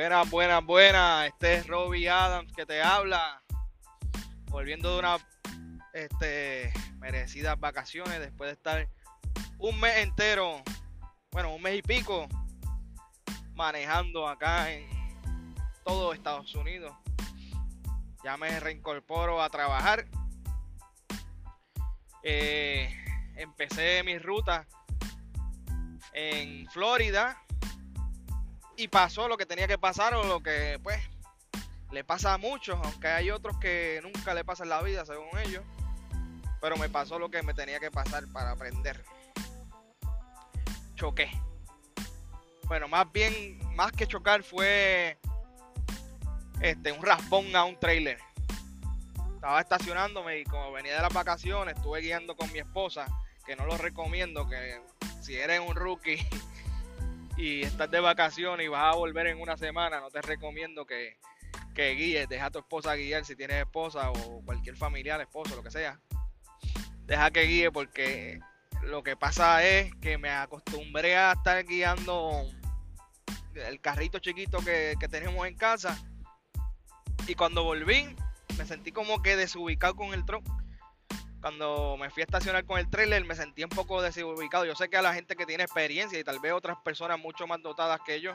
Buenas, buenas, buenas. Este es Robbie Adams que te habla. Volviendo de una este, merecidas vacaciones después de estar un mes entero, bueno, un mes y pico, manejando acá en todo Estados Unidos. Ya me reincorporo a trabajar. Eh, empecé mi ruta en Florida y pasó lo que tenía que pasar o lo que pues le pasa a muchos, aunque hay otros que nunca le pasa la vida según ellos, pero me pasó lo que me tenía que pasar para aprender. Choqué. Bueno, más bien, más que chocar fue este un raspón a un trailer. Estaba estacionándome y como venía de las vacaciones, estuve guiando con mi esposa, que no lo recomiendo, que si eres un rookie y estás de vacaciones y vas a volver en una semana, no te recomiendo que, que guíes, deja a tu esposa guiar si tienes esposa o cualquier familiar, esposo, lo que sea. Deja que guíe porque lo que pasa es que me acostumbré a estar guiando el carrito chiquito que, que tenemos en casa y cuando volví me sentí como que desubicado con el tronco cuando me fui a estacionar con el trailer me sentí un poco desubicado. Yo sé que a la gente que tiene experiencia y tal vez otras personas mucho más dotadas que yo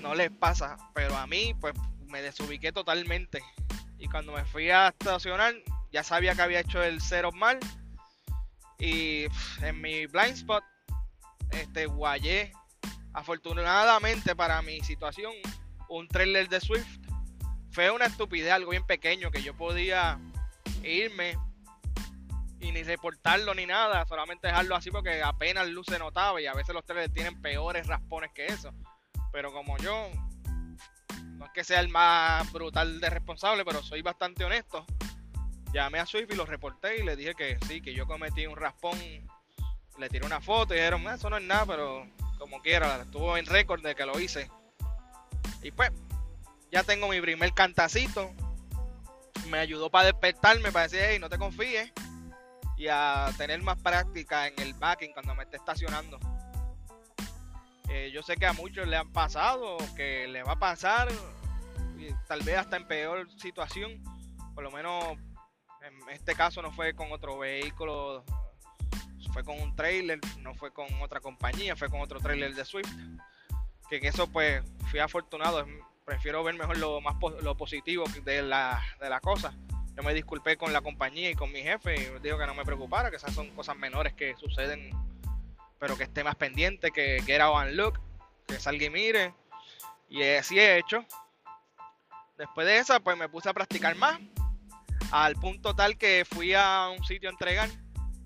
no les pasa, pero a mí pues me desubiqué totalmente. Y cuando me fui a estacionar ya sabía que había hecho el cero mal y en mi blind spot este guayé afortunadamente para mi situación un trailer de Swift fue una estupidez algo bien pequeño que yo podía irme y ni reportarlo ni nada, solamente dejarlo así porque apenas luz se notaba y a veces los trailers tienen peores raspones que eso. Pero como yo, no es que sea el más brutal de responsable, pero soy bastante honesto. Llamé a Swift y lo reporté y le dije que sí, que yo cometí un raspón. Le tiré una foto y dijeron, ah, eso no es nada, pero como quiera, estuvo en récord de que lo hice. Y pues, ya tengo mi primer cantacito. Me ayudó para despertarme, para decir, hey, no te confíes y a tener más práctica en el backing cuando me esté estacionando. Eh, yo sé que a muchos le han pasado, que le va a pasar, tal vez hasta en peor situación. Por lo menos en este caso no fue con otro vehículo, fue con un trailer, no fue con otra compañía, fue con otro trailer de Swift. Que en eso pues fui afortunado, prefiero ver mejor lo más lo positivo de la, de la cosa yo me disculpé con la compañía y con mi jefe y dijo que no me preocupara, que esas son cosas menores que suceden, pero que esté más pendiente, que era one look, que salga y mire. Y así he hecho. Después de esa, pues me puse a practicar más, al punto tal que fui a un sitio a entregar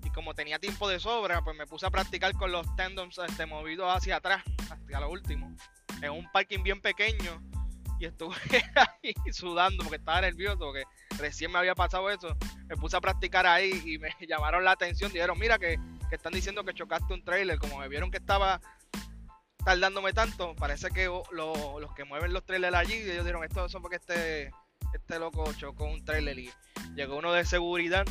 y como tenía tiempo de sobra, pues me puse a practicar con los tendons este, movidos hacia atrás, hasta lo último, en un parking bien pequeño y estuve ahí sudando porque estaba nervioso, porque recién me había pasado eso. Me puse a practicar ahí y me llamaron la atención. Dijeron, mira que, están diciendo que chocaste un trailer. Como me vieron que estaba tardándome tanto, parece que los que mueven los trailers allí, ellos dijeron, esto es porque este, este loco chocó un trailer y llegó uno de seguridad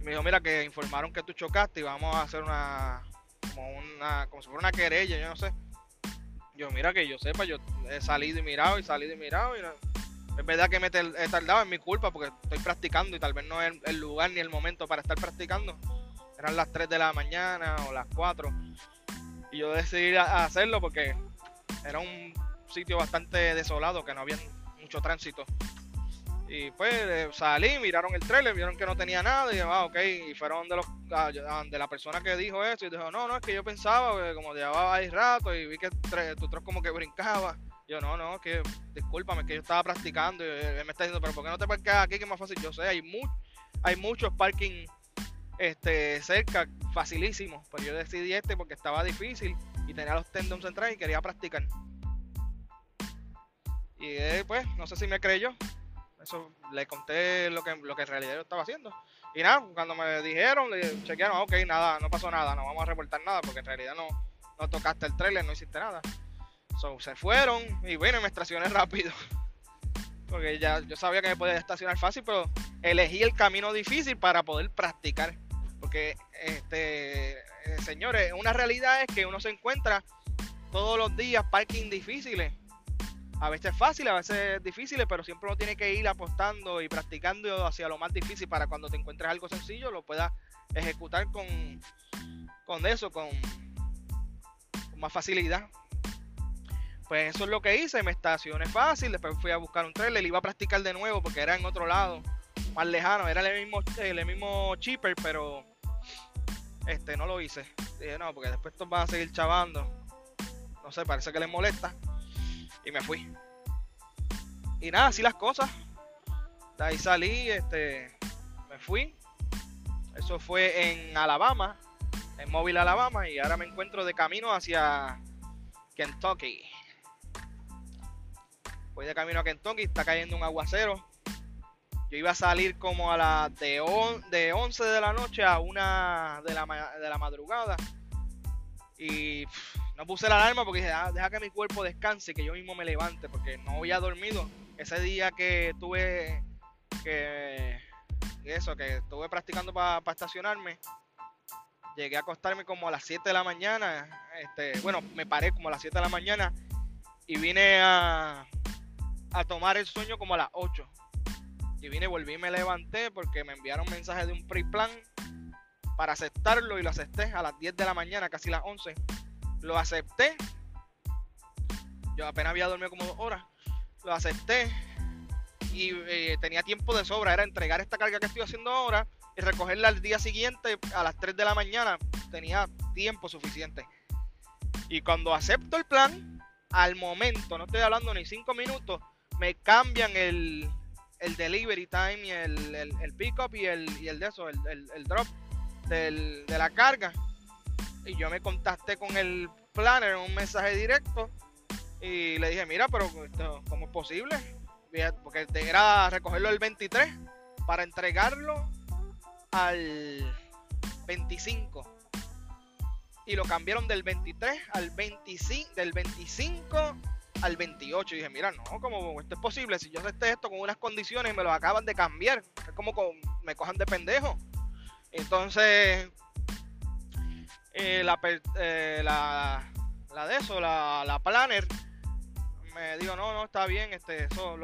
y me dijo, mira que informaron que tú chocaste y vamos a hacer una, como una, como si fuera una querella, yo no sé yo, mira que yo sepa, yo he salido y mirado y salido y mirado. Y es verdad que me he tardado, en mi culpa porque estoy practicando y tal vez no es el lugar ni el momento para estar practicando. Eran las 3 de la mañana o las 4. Y yo decidí hacerlo porque era un sitio bastante desolado, que no había mucho tránsito. Y pues eh, salí, miraron el trailer, vieron que no tenía nada y ah, ok, y fueron de los de la persona que dijo eso y dijo, no, no, es que yo pensaba, que como llevaba ahí rato y vi que tu trozo como que brincaba. Yo, no, no, que discúlpame, que yo estaba practicando y él me está diciendo, pero ¿por qué no te parqueas aquí que es más fácil? Yo sé, hay, hay muchos parking este, cerca, facilísimos, pero yo decidí este porque estaba difícil y tenía los tendons centrales y quería practicar. Y él, pues, no sé si me creyó, eso le conté lo que, lo que en realidad yo estaba haciendo. Y nada, cuando me dijeron, le chequearon, ok, nada, no pasó nada, no vamos a reportar nada porque en realidad no, no tocaste el trailer, no hiciste nada. So, se fueron y bueno, me estacioné rápido. Porque ya yo sabía que me podía estacionar fácil, pero elegí el camino difícil para poder practicar. Porque, este, eh, señores, una realidad es que uno se encuentra todos los días parking difíciles a veces es fácil, a veces es difícil, pero siempre uno tiene que ir apostando y practicando hacia lo más difícil para cuando te encuentres algo sencillo lo puedas ejecutar con, con eso, con, con más facilidad. Pues eso es lo que hice, me estacioné fácil, después fui a buscar un trailer, iba a practicar de nuevo porque era en otro lado, más lejano, era el mismo, el mismo cheaper, pero este no lo hice. Dije, no, porque después estos van a seguir chavando. No sé, parece que les molesta. Y me fui. Y nada, así las cosas. De ahí salí, este, me fui. Eso fue en Alabama, en Móvil Alabama, y ahora me encuentro de camino hacia Kentucky. Voy de camino a Kentucky, está cayendo un aguacero. Yo iba a salir como a las de, de 11 de la noche a 1 de la, de la madrugada. Y no puse la alarma porque dije, ah, deja que mi cuerpo descanse, que yo mismo me levante, porque no había dormido. Ese día que tuve que eso, que estuve practicando para estacionarme, llegué a acostarme como a las 7 de la mañana. Este, bueno, me paré como a las 7 de la mañana y vine a, tomar el sueño como a las 8. Y vine, volví y me levanté porque me enviaron mensaje de un pre-plan para aceptarlo y lo acepté a las 10 de la mañana, casi las 11. Lo acepté. Yo apenas había dormido como dos horas. Lo acepté y eh, tenía tiempo de sobra. Era entregar esta carga que estoy haciendo ahora y recogerla al día siguiente a las 3 de la mañana. Tenía tiempo suficiente. Y cuando acepto el plan, al momento, no estoy hablando ni 5 minutos, me cambian el, el delivery time y el, el, el pickup y el, y el de eso, el, el drop del, de la carga. Y yo me contacté con el planner en un mensaje directo y le dije, mira, pero esto, ¿cómo es posible? Porque era recogerlo el 23 para entregarlo al 25. Y lo cambiaron del 23 al 25, del 25 al 28. Y dije, mira, no, como esto es posible. Si yo acepté esto con unas condiciones y me lo acaban de cambiar, es como me cojan de pendejo. Entonces, eh, la, eh, la, la, de eso, la, la, planner, me dijo, no, no, está bien, este, eso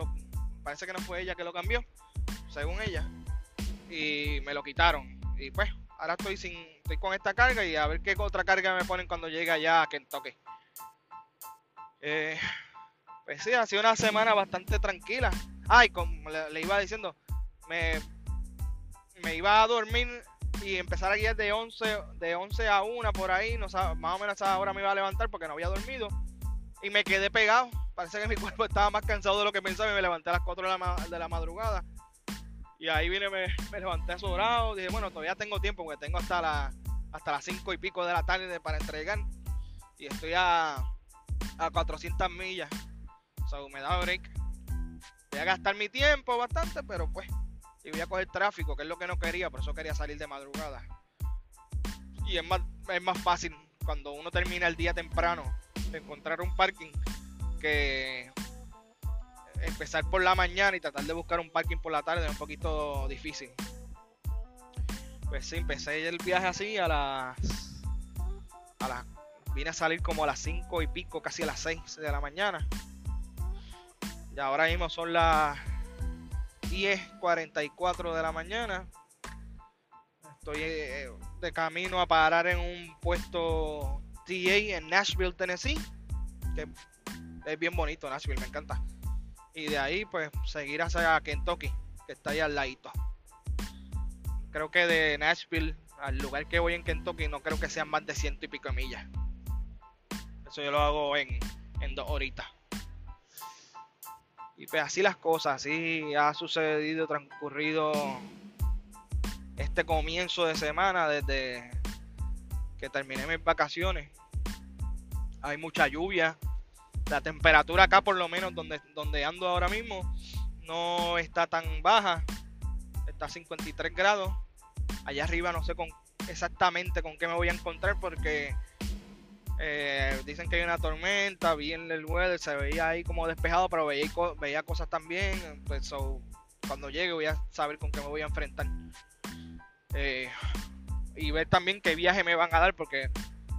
parece que no fue ella que lo cambió, según ella. Y me lo quitaron. Y pues, ahora estoy sin, estoy con esta carga y a ver qué otra carga me ponen cuando llegue allá a Kentucky. Eh, pues sí, ha sido una semana bastante tranquila. Ay, como le, iba diciendo, me, me iba a dormir y empezar a guiar de 11, de 11 a 1 por ahí, no más o menos esa hora me iba a levantar porque no había dormido y me quedé pegado. Parece que mi cuerpo estaba más cansado de lo que pensaba y me levanté a las 4 de la, de la madrugada. Y ahí vine, me, me levanté sobrado. Dije, bueno, todavía tengo tiempo porque tengo hasta, la, hasta las 5 y pico de la tarde para entregar. Y estoy a, a 400 millas sea, me da break. Voy a gastar mi tiempo bastante, pero pues. Y voy a coger tráfico, que es lo que no quería, por eso quería salir de madrugada. Y es más, es más fácil cuando uno termina el día temprano encontrar un parking que empezar por la mañana y tratar de buscar un parking por la tarde es un poquito difícil. Pues sí, empecé el viaje así a las. A las. Vine a salir como a las 5 y pico, casi a las 6 de la mañana. Y ahora mismo son las 10.44 de la mañana. Estoy eh, de camino a parar en un puesto TA en Nashville, Tennessee. Que es bien bonito Nashville, me encanta. Y de ahí pues seguir hacia Kentucky, que está ahí al ladito. Creo que de Nashville al lugar que voy en Kentucky no creo que sean más de ciento y pico millas. Eso yo lo hago en, en dos horitas. Y pues así las cosas, así ha sucedido, transcurrido este comienzo de semana desde que terminé mis vacaciones. Hay mucha lluvia. La temperatura acá, por lo menos donde, donde ando ahora mismo, no está tan baja. Está a 53 grados. Allá arriba no sé con, exactamente con qué me voy a encontrar porque eh, dicen que hay una tormenta, vi en el weather, se veía ahí como despejado, pero veía, veía cosas también. Pues, cuando llegue voy a saber con qué me voy a enfrentar. Eh, y ver también qué viaje me van a dar, porque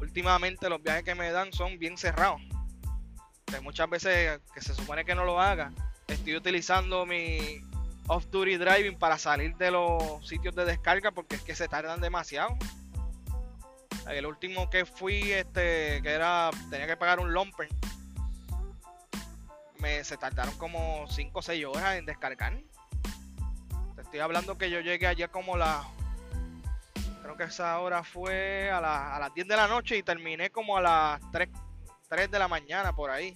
últimamente los viajes que me dan son bien cerrados. que muchas veces que se supone que no lo haga, estoy utilizando mi off-duty driving para salir de los sitios de descarga porque es que se tardan demasiado. El último que fui, este, que era, tenía que pagar un lumper, me, se tardaron como 5 o 6 horas en descargar. Te estoy hablando que yo llegué ayer como la, creo que esa hora fue a, a las 10 de la noche y terminé como a las 3, 3 de la mañana por ahí.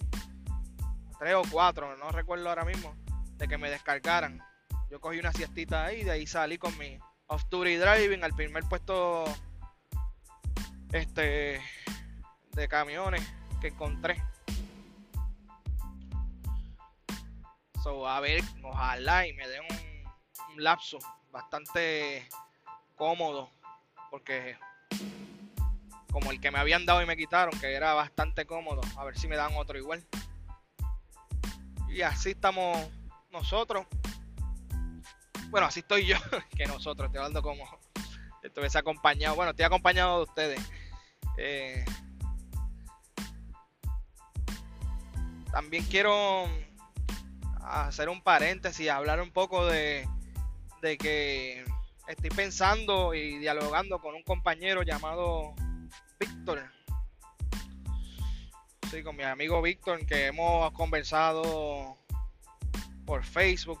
3 o 4, no recuerdo ahora mismo, de que me descargaran. Yo cogí una siestita ahí y de ahí salí con mi off-duty driving al primer puesto este de camiones que encontré. So, a ver, ojalá y me den un, lapso bastante cómodo. Porque como el que me habían dado y me quitaron, que era bastante cómodo. A ver si me dan otro igual. Y así estamos nosotros. Bueno, así estoy yo, que nosotros, estoy hablando como estuviese acompañado. Bueno, estoy acompañado de ustedes. Eh, también quiero hacer un paréntesis, hablar un poco de, de que estoy pensando y dialogando con un compañero llamado Víctor. Sí, con mi amigo Víctor, que hemos conversado por Facebook,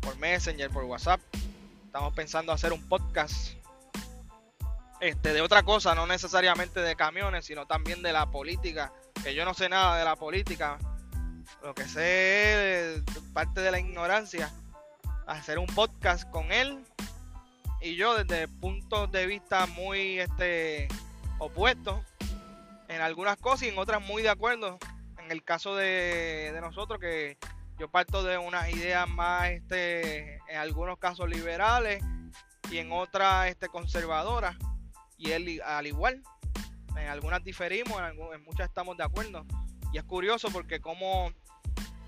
por Messenger, por WhatsApp. Estamos pensando hacer un podcast este, de otra cosa, no necesariamente de camiones, sino también de la política, que yo no sé nada de la política, lo que sé es parte de la ignorancia, hacer un podcast con él y yo desde puntos de vista muy este, opuestos en algunas cosas y en otras muy de acuerdo. En el caso de, de nosotros, que yo parto de unas ideas más, este, en algunos casos liberales y en otras este, conservadoras y él al igual. En algunas diferimos, en, muchas estamos de acuerdo. Y es curioso porque como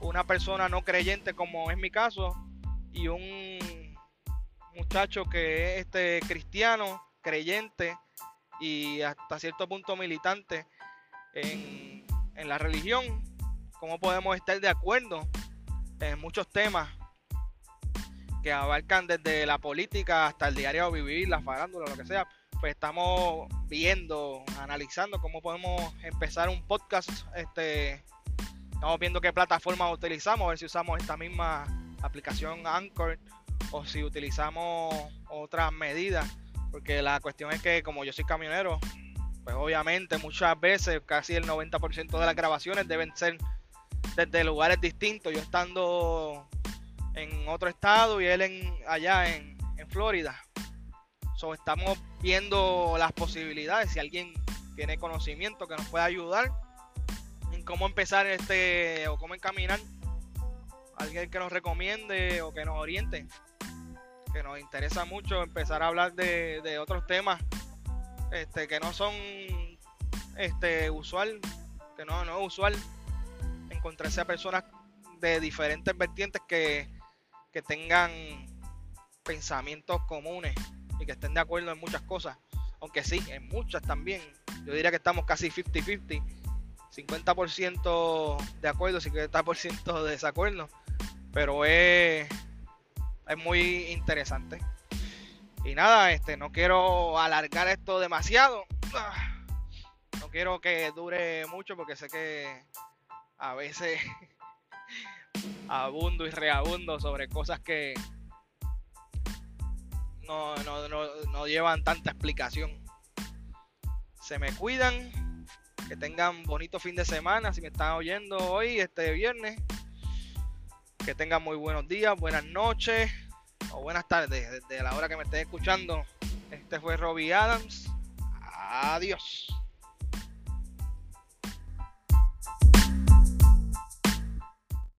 una persona no creyente, como es mi caso, y un muchacho que es este cristiano, creyente y hasta cierto punto militante en, en la religión, cómo podemos estar de acuerdo en muchos temas que abarcan desde la política hasta el diario vivir, la farándula, lo que sea pues estamos viendo, analizando cómo podemos empezar un podcast. Este, estamos viendo qué plataforma utilizamos, a ver si usamos esta misma aplicación Anchor o si utilizamos otras medidas. Porque la cuestión es que como yo soy camionero, pues obviamente muchas veces, casi el 90% de las grabaciones deben ser desde lugares distintos. Yo estando en otro estado y él en, allá en, en Florida. So, estamos viendo las posibilidades. Si alguien tiene conocimiento que nos pueda ayudar en cómo empezar este o cómo encaminar, alguien que nos recomiende o que nos oriente, que nos interesa mucho empezar a hablar de, otros temas este, que no son este usual, que no, no es usual encontrarse a personas de diferentes vertientes que, que tengan pensamientos comunes y que estén de acuerdo en muchas cosas, aunque sí, en muchas también. Yo diría que estamos casi 50-50, 50%, de acuerdo, 50% de desacuerdo, pero es, es muy interesante. Y nada, este, no quiero alargar esto demasiado. No quiero que dure mucho porque sé que a veces abundo y reabundo sobre cosas que, no, no, no, no llevan tanta explicación. Se me cuidan, que tengan bonito fin de semana, si me están oyendo hoy, este viernes. Que tengan muy buenos días, buenas noches o buenas tardes, desde la hora que me estén escuchando. Este fue Robbie Adams. Adiós.